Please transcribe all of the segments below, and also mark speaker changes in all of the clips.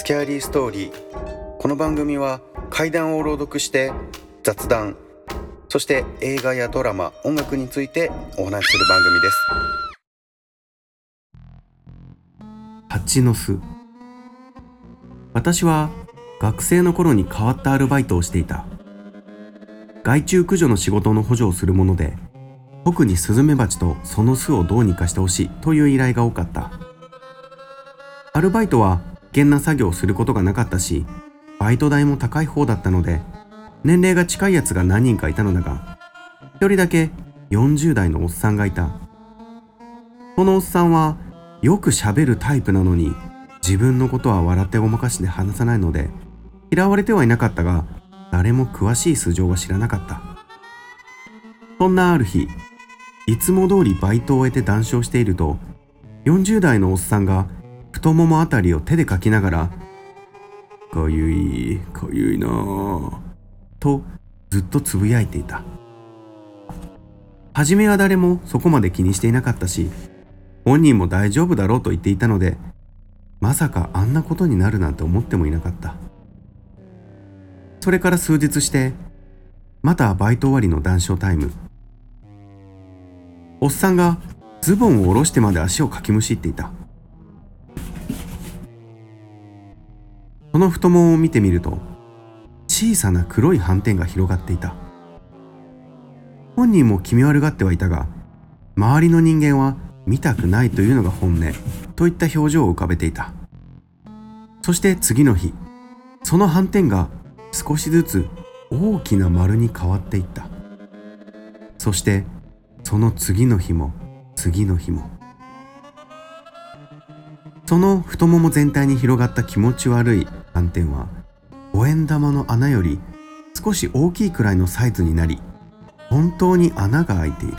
Speaker 1: スキャーリーストーリーこの番組は怪談を朗読して雑談そして映画やドラマ音楽についてお話しする番組です。
Speaker 2: 蜂の巣。私は学生の頃に変わったアルバイトをしていた。害虫駆除の仕事の補助をするもので特にスズメバチとその巣をどうにかしてほしいという依頼が多かった。アルバイトは険な作業をすることがなかったしバイト代も高い方だったので年齢が近いやつが何人かいたのだが一人だけ40代のおっさんがいた。このおっさんはよく喋るタイプなのに自分のことは笑ってごまかして話さないので嫌われてはいなかったが誰も詳しい素性は知らなかった。そんなある日いつも通りバイトを終えて談笑していると40代のおっさんが太ももあたりを手でかきながら「かゆいかゆいなぁ」とずっとつぶやいていた。初めは誰もそこまで気にしていなかったし本人も大丈夫だろうと言っていたのでまさかあんなことになるなんて思ってもいなかった。それから数日してまたバイト終わりの談笑タイム。おっさんがズボンを下ろしてまで足をかきむしっていた。その太ももを見てみると小さな黒い斑点が広がっていた。本人も気味悪がってはいたが周りの人間は見たくないというのが本音といった表情を浮かべていた。そして次の日その斑点が少しずつ大きな丸に変わっていった。そしてその次の日も次の日も。その太もも全体に広がった気持ち悪い斑点は五円玉の穴より少し大きいくらいのサイズになり本当に穴が開いている。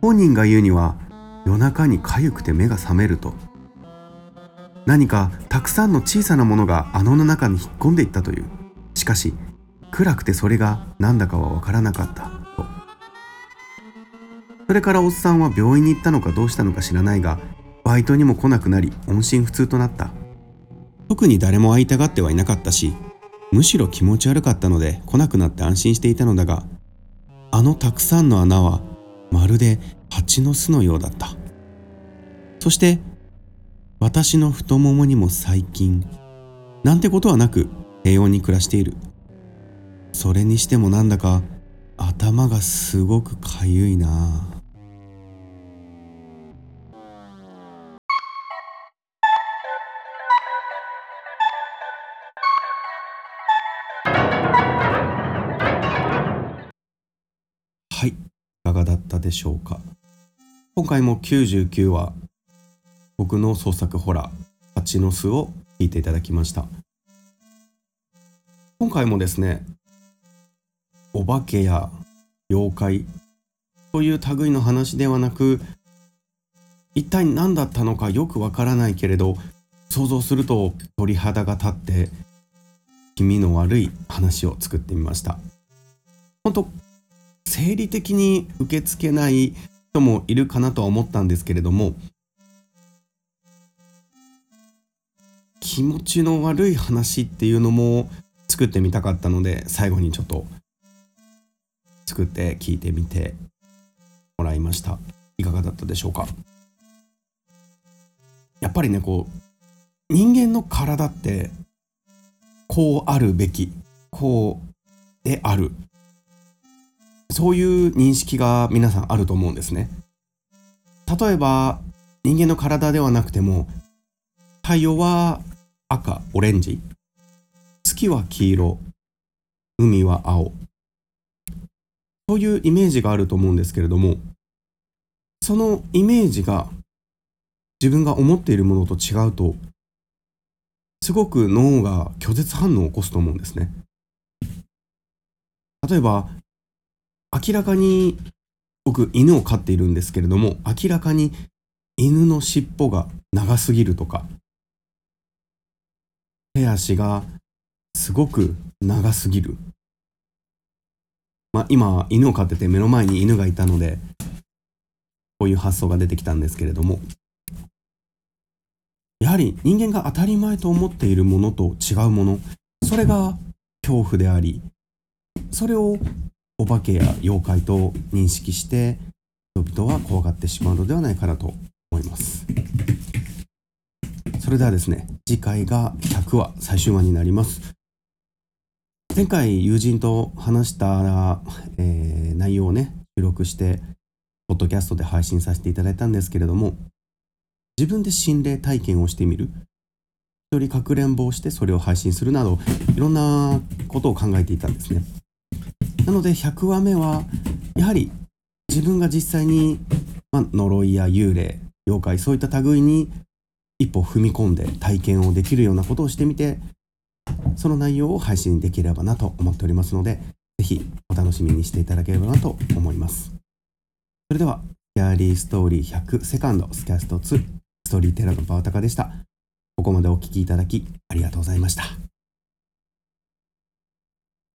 Speaker 2: 本人が言うには夜中に痒くて目が覚めると。何かたくさんの小さなものが穴の中に引っ込んでいったという。しかし暗くてそれが何だかは分からなかったと。それからおっさんは病院に行ったのかどうしたのか知らないがバイトにも来なくなり音信不通となった。特に誰も会いたがってはいなかったしむしろ気持ち悪かったので来なくなって安心していたのだがあのたくさんの穴はまるで蜂の巣のようだった。そして私の太ももにも最近なんてことはなく平穏に暮らしている。それにしてもなんだか頭がすごくかゆいなはがだったでしょうか？今回も99話僕の創作ホラー「蜂の巣」を聞いていただきました。今回もですねお化けや妖怪という類の話ではなく一体何だったのかよくわからないけれど想像すると鳥肌が立って気味の悪い話を作ってみました。本当生理的に受け付けない人もいるかなとは思ったんですけれども気持ちの悪い話っていうのも作ってみたかったので最後にちょっと作って聞いてみてもらいました。いかがだったでしょうか？やっぱりねこう人間の体ってこうあるべきこうである。そういう認識が皆さんあると思うんですね。例えば人間の体ではなくても太陽は赤オレンジ。月は黄色。海は青。そういうイメージがあると思うんですけれどもそのイメージが自分が思っているものと違うとすごく脳が拒絶反応を起こすと思うんですね。例えば明らかに僕犬を飼っているんですけれども明らかに犬の尻尾が長すぎるとか手足がすごく長すぎる。まあ、今、犬を飼ってて目の前に犬がいたので、こういう発想が出てきたんですけれども、やはり人間が当たり前と思っているものと違うものそれが恐怖でありそれをお化けや妖怪と認識して人々は怖がってしまうのではないかなと思います。それではですね次回が100話最終話になります。前回友人と話した、えー内容をね収録してポッドキャストで配信させていただいたんですけれども自分で心霊体験をしてみる。一人かくれんぼをしてそれを配信するなどいろんなことを考えていたんですね。なので100話目はやはり自分が実際に、まあ、呪いや幽霊妖怪そういった類に一歩踏み込んで体験をできるようなことをしてみてその内容を配信できればなと思っておりますのでぜひお楽しみにしていただければなと思います。それでは「ギャリーストーリー100セカンドスキャスト2」ストーリーテラーのバオタカでした。ここまでお聞きいただきありがとうございました。